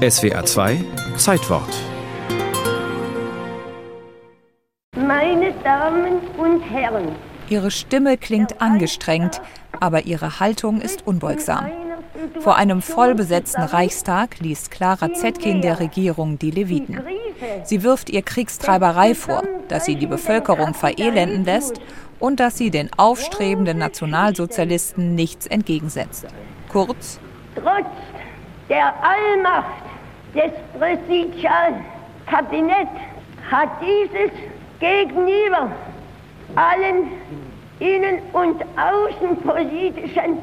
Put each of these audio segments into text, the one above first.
SWA 2 Zeitwort. Meine Damen und Herren, Ihre Stimme klingt angestrengt, aber ihre Haltung ist unbeugsam. Vor einem vollbesetzten Reichstag liest Clara Zetkin der Regierung die Leviten. Sie wirft ihr Kriegstreiberei vor, dass sie die Bevölkerung verelenden lässt und dass sie den aufstrebenden Nationalsozialisten nichts entgegensetzt. Kurz, trotz der Allmacht des Präsidialkabinetts hat dieses gegenüber allen innen- und außenpolitischen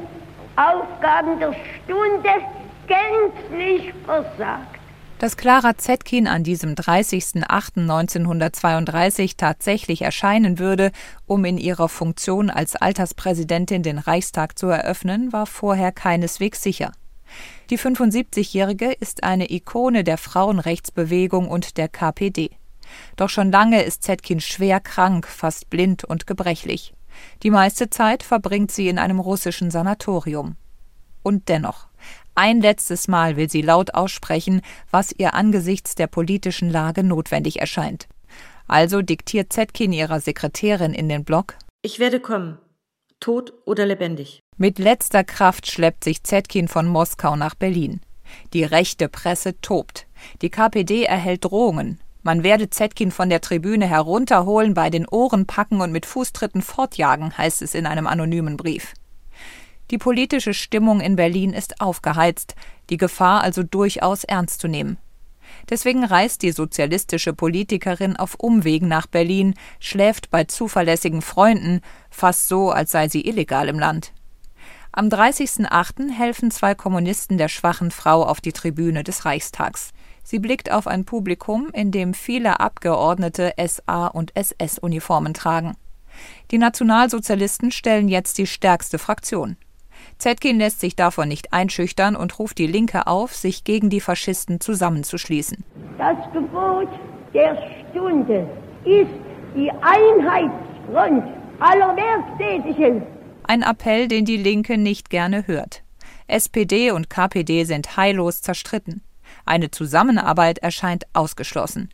Aufgaben der Stunde gänzlich versagt. Dass Clara Zetkin an diesem 30.08.1932 tatsächlich erscheinen würde, um in ihrer Funktion als Alterspräsidentin den Reichstag zu eröffnen, war vorher keineswegs sicher. Die 75-Jährige ist eine Ikone der Frauenrechtsbewegung und der KPD. Doch schon lange ist Zetkin schwer krank, fast blind und gebrechlich. Die meiste Zeit verbringt sie in einem russischen Sanatorium. Und dennoch, ein letztes Mal will sie laut aussprechen, was ihr angesichts der politischen Lage notwendig erscheint. Also diktiert Zetkin ihrer Sekretärin in den Blog Ich werde kommen, tot oder lebendig. Mit letzter Kraft schleppt sich Zetkin von Moskau nach Berlin. Die rechte Presse tobt. Die KPD erhält Drohungen. Man werde Zetkin von der Tribüne herunterholen, bei den Ohren packen und mit Fußtritten fortjagen, heißt es in einem anonymen Brief. Die politische Stimmung in Berlin ist aufgeheizt, die Gefahr also durchaus ernst zu nehmen. Deswegen reist die sozialistische Politikerin auf Umwegen nach Berlin, schläft bei zuverlässigen Freunden, fast so, als sei sie illegal im Land. Am 30.08. helfen zwei Kommunisten der schwachen Frau auf die Tribüne des Reichstags. Sie blickt auf ein Publikum, in dem viele Abgeordnete SA- und SS-Uniformen tragen. Die Nationalsozialisten stellen jetzt die stärkste Fraktion. Zetkin lässt sich davon nicht einschüchtern und ruft die Linke auf, sich gegen die Faschisten zusammenzuschließen. Das Gebot der Stunde ist die Einheitsfront aller Werktätigen ein Appell, den die Linke nicht gerne hört. SPD und KPD sind heillos zerstritten. Eine Zusammenarbeit erscheint ausgeschlossen.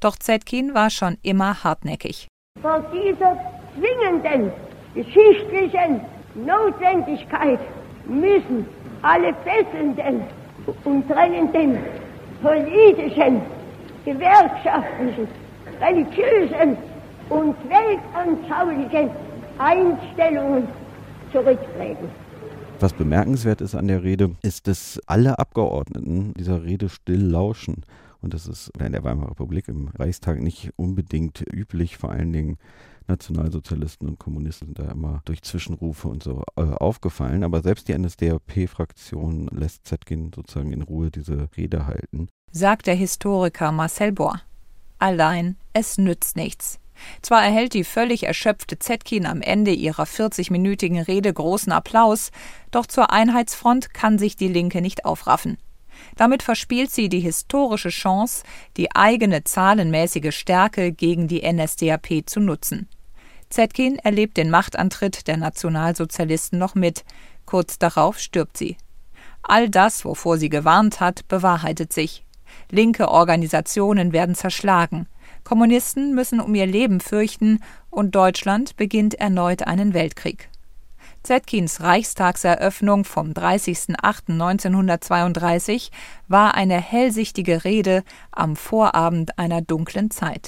Doch Zetkin war schon immer hartnäckig. Vor dieser zwingenden geschichtlichen Notwendigkeit müssen alle fesselnden und trennenden politischen, gewerkschaftlichen, religiösen und weltanschaulichen Einstellungen zurücktreten. Was bemerkenswert ist an der Rede, ist, dass alle Abgeordneten dieser Rede still lauschen. Und das ist in der Weimarer Republik im Reichstag nicht unbedingt üblich, vor allen Dingen Nationalsozialisten und Kommunisten sind da immer durch Zwischenrufe und so äh, aufgefallen. Aber selbst die NSDAP-Fraktion lässt Zetkin sozusagen in Ruhe diese Rede halten. Sagt der Historiker Marcel Bohr. Allein, es nützt nichts. Zwar erhält die völlig erschöpfte Zetkin am Ende ihrer 40-minütigen Rede großen Applaus, doch zur Einheitsfront kann sich die Linke nicht aufraffen. Damit verspielt sie die historische Chance, die eigene zahlenmäßige Stärke gegen die NSDAP zu nutzen. Zetkin erlebt den Machtantritt der Nationalsozialisten noch mit, kurz darauf stirbt sie. All das, wovor sie gewarnt hat, bewahrheitet sich. Linke Organisationen werden zerschlagen, Kommunisten müssen um ihr Leben fürchten und Deutschland beginnt erneut einen Weltkrieg. Zetkins Reichstagseröffnung vom 30.08.1932 war eine hellsichtige Rede am Vorabend einer dunklen Zeit